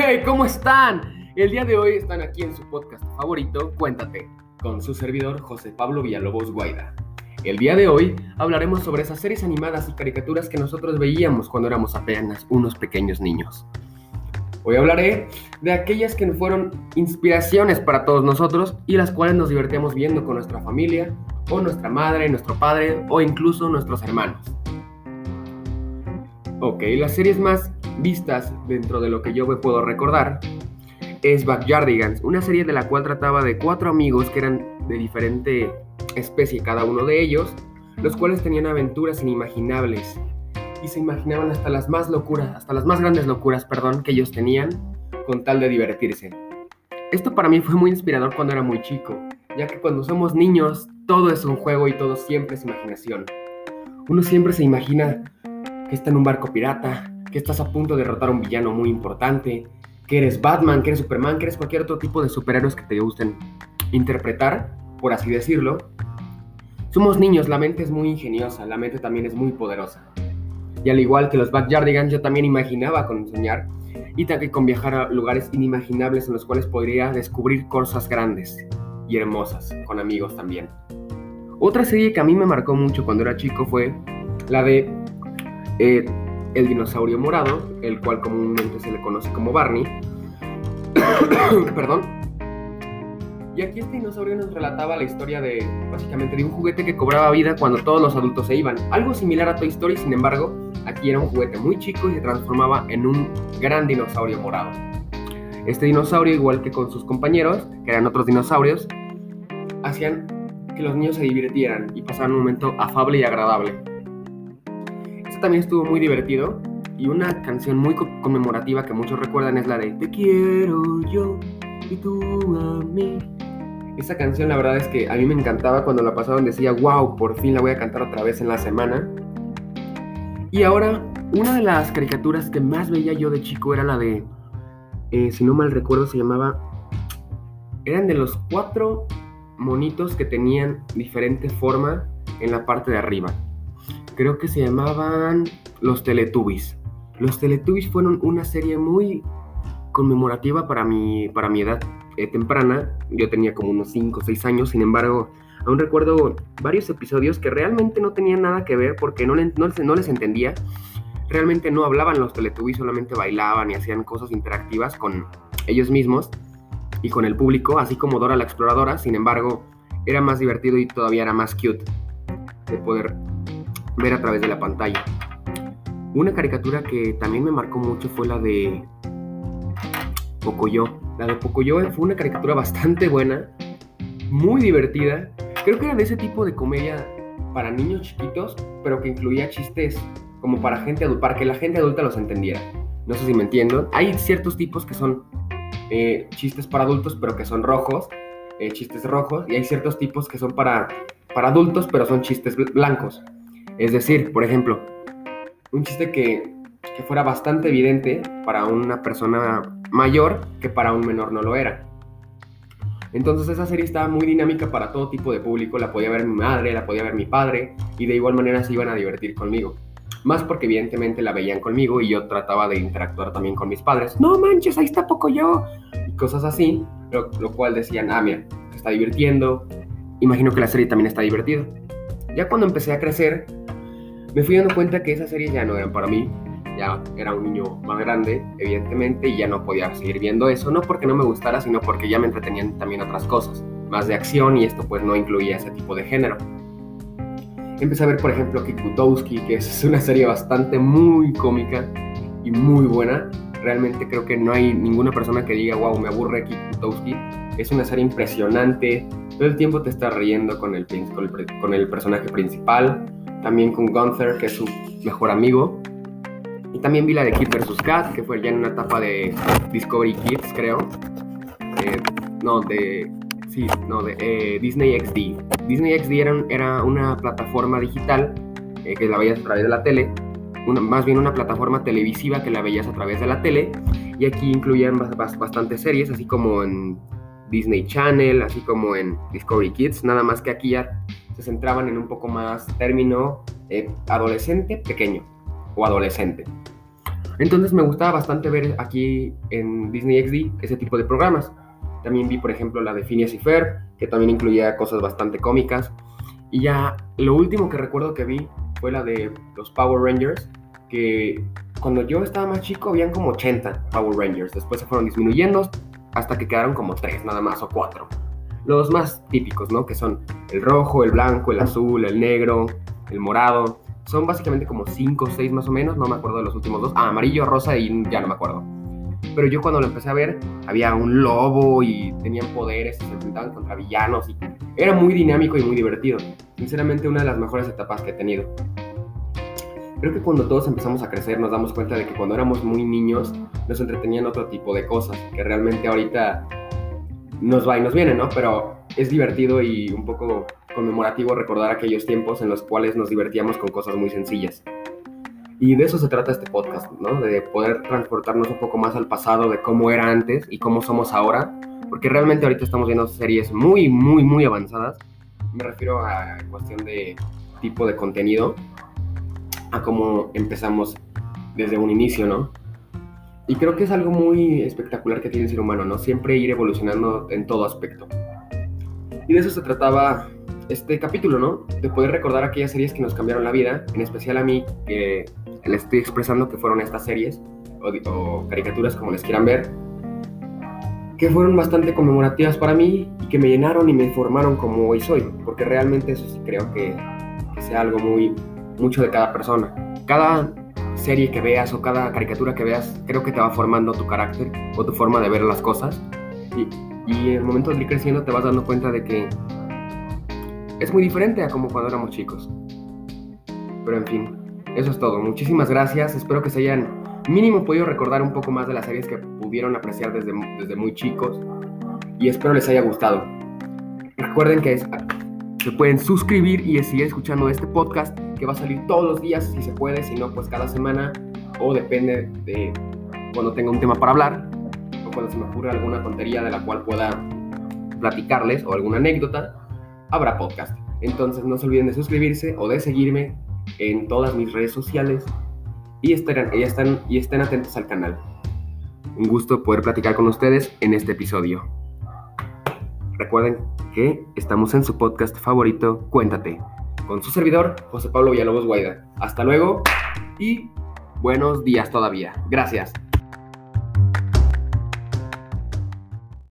Hey, ¿cómo están? El día de hoy están aquí en su podcast favorito, Cuéntate, con su servidor José Pablo Villalobos Guaida. El día de hoy hablaremos sobre esas series animadas y caricaturas que nosotros veíamos cuando éramos apenas unos pequeños niños. Hoy hablaré de aquellas que fueron inspiraciones para todos nosotros y las cuales nos divertíamos viendo con nuestra familia, o nuestra madre, nuestro padre, o incluso nuestros hermanos. Ok, las series más vistas dentro de lo que yo me puedo recordar es Backyardigans, una serie de la cual trataba de cuatro amigos que eran de diferente especie cada uno de ellos, los cuales tenían aventuras inimaginables y se imaginaban hasta las más locuras, hasta las más grandes locuras, perdón, que ellos tenían con tal de divertirse. Esto para mí fue muy inspirador cuando era muy chico, ya que cuando somos niños todo es un juego y todo siempre es imaginación. Uno siempre se imagina que está en un barco pirata, que estás a punto de derrotar a un villano muy importante, que eres Batman, que eres Superman, que eres cualquier otro tipo de superhéroes que te gusten interpretar, por así decirlo. Somos niños, la mente es muy ingeniosa, la mente también es muy poderosa. Y al igual que los Backyardigans, yo también imaginaba con soñar y también con viajar a lugares inimaginables en los cuales podría descubrir cosas grandes y hermosas, con amigos también. Otra serie que a mí me marcó mucho cuando era chico fue la de eh, el dinosaurio morado, el cual comúnmente se le conoce como Barney. Perdón. Y aquí este dinosaurio nos relataba la historia de, básicamente, de un juguete que cobraba vida cuando todos los adultos se iban. Algo similar a Toy Story, sin embargo, aquí era un juguete muy chico y se transformaba en un gran dinosaurio morado. Este dinosaurio, igual que con sus compañeros, que eran otros dinosaurios, hacían que los niños se divirtieran y pasaran un momento afable y agradable también estuvo muy divertido y una canción muy conmemorativa que muchos recuerdan es la de Te quiero yo y tú a mí. Esa canción la verdad es que a mí me encantaba cuando la pasaban decía, wow, por fin la voy a cantar otra vez en la semana. Y ahora, una de las caricaturas que más veía yo de chico era la de, eh, si no mal recuerdo, se llamaba, eran de los cuatro monitos que tenían diferente forma en la parte de arriba creo que se llamaban Los Teletubbies. Los Teletubbies fueron una serie muy conmemorativa para mi, para mi edad eh, temprana. Yo tenía como unos 5 o 6 años, sin embargo, aún recuerdo varios episodios que realmente no tenían nada que ver porque no, no, no les entendía. Realmente no hablaban los Teletubbies, solamente bailaban y hacían cosas interactivas con ellos mismos y con el público, así como Dora la Exploradora. Sin embargo, era más divertido y todavía era más cute de poder ver a través de la pantalla. Una caricatura que también me marcó mucho fue la de Pocoyo. La de Pocoyo fue una caricatura bastante buena, muy divertida. Creo que era de ese tipo de comedia para niños chiquitos, pero que incluía chistes como para gente adulta, para que la gente adulta los entendiera. No sé si me entiendo. Hay ciertos tipos que son eh, chistes para adultos, pero que son rojos, eh, chistes rojos, y hay ciertos tipos que son para, para adultos, pero son chistes blancos. Es decir, por ejemplo, un chiste que, fuera bastante evidente para una persona mayor que para un menor no lo era. Entonces esa serie estaba muy dinámica para todo tipo de público, la podía ver mi madre, la podía ver mi padre y de igual manera se iban a divertir conmigo. Más porque evidentemente la veían conmigo y yo trataba de interactuar también con mis padres. No manches, ahí está poco yo. Y cosas así, lo, cual decían, ah, mira, está divirtiendo. Imagino que la serie también está divertida. Ya cuando empecé a crecer, me fui dando cuenta que esas series ya no eran para mí. Ya era un niño más grande, evidentemente, y ya no podía seguir viendo eso, no porque no me gustara, sino porque ya me entretenían también otras cosas, más de acción, y esto pues no incluía ese tipo de género. Empecé a ver, por ejemplo, Kikutowski, que es una serie bastante muy cómica y muy buena. Realmente creo que no hay ninguna persona que diga, wow, me aburre Kikutowski. Es una serie impresionante. Todo el tiempo te está riendo con el, con el personaje principal también con Gunther, que es su mejor amigo. Y también vi la de Kid vs. Kat, que fue ya en una etapa de Discovery Kids, creo. Eh, no, de. Sí, no, de eh, Disney XD. Disney XD era, era una plataforma digital eh, que la veías a través de la tele. Una, más bien una plataforma televisiva que la veías a través de la tele. Y aquí incluían bastantes series, así como en Disney Channel, así como en Discovery Kids. Nada más que aquí ya se centraban en un poco más término eh, adolescente pequeño o adolescente. Entonces me gustaba bastante ver aquí en Disney XD ese tipo de programas. También vi, por ejemplo, la de Phineas y Fer, que también incluía cosas bastante cómicas. Y ya lo último que recuerdo que vi fue la de los Power Rangers, que cuando yo estaba más chico habían como 80 Power Rangers. Después se fueron disminuyendo hasta que quedaron como 3 nada más o 4. Los más típicos, ¿no? Que son el rojo, el blanco, el azul, el negro, el morado. Son básicamente como 5 o 6 más o menos, no me acuerdo de los últimos dos. Ah, amarillo, rosa y ya no me acuerdo. Pero yo cuando lo empecé a ver, había un lobo y tenían poderes y se enfrentaban contra villanos era muy dinámico y muy divertido. Sinceramente, una de las mejores etapas que he tenido. Creo que cuando todos empezamos a crecer nos damos cuenta de que cuando éramos muy niños nos entretenían otro tipo de cosas, que realmente ahorita nos va y nos viene, ¿no? Pero es divertido y un poco conmemorativo recordar aquellos tiempos en los cuales nos divertíamos con cosas muy sencillas. Y de eso se trata este podcast, ¿no? De poder transportarnos un poco más al pasado, de cómo era antes y cómo somos ahora, porque realmente ahorita estamos viendo series muy, muy, muy avanzadas. Me refiero a cuestión de tipo de contenido, a cómo empezamos desde un inicio, ¿no? Y creo que es algo muy espectacular que tiene el ser humano, ¿no? Siempre ir evolucionando en todo aspecto. Y de eso se trataba este capítulo, ¿no? De poder recordar aquellas series que nos cambiaron la vida, en especial a mí, que le estoy expresando que fueron estas series, o, o caricaturas como les quieran ver, que fueron bastante conmemorativas para mí y que me llenaron y me formaron como hoy soy, porque realmente eso sí creo que, que sea algo muy, mucho de cada persona. Cada serie que veas o cada caricatura que veas, creo que te va formando tu carácter o tu forma de ver las cosas. Y, y en el momento de ir creciendo te vas dando cuenta de que es muy diferente a como cuando éramos chicos. Pero en fin, eso es todo. Muchísimas gracias. Espero que se hayan mínimo podido recordar un poco más de las series que pudieron apreciar desde, desde muy chicos. Y espero les haya gustado. Recuerden que se pueden suscribir y seguir escuchando este podcast que va a salir todos los días si se puede, si no pues cada semana o depende de cuando tenga un tema para hablar o cuando se me ocurra alguna tontería de la cual pueda platicarles o alguna anécdota, habrá podcast. Entonces no se olviden de suscribirse o de seguirme en todas mis redes sociales y estén, y estén, y estén atentos al canal. Un gusto poder platicar con ustedes en este episodio. Recuerden que estamos en su podcast favorito, Cuéntate, con su servidor, José Pablo Villalobos Guaida. Hasta luego y buenos días todavía. Gracias.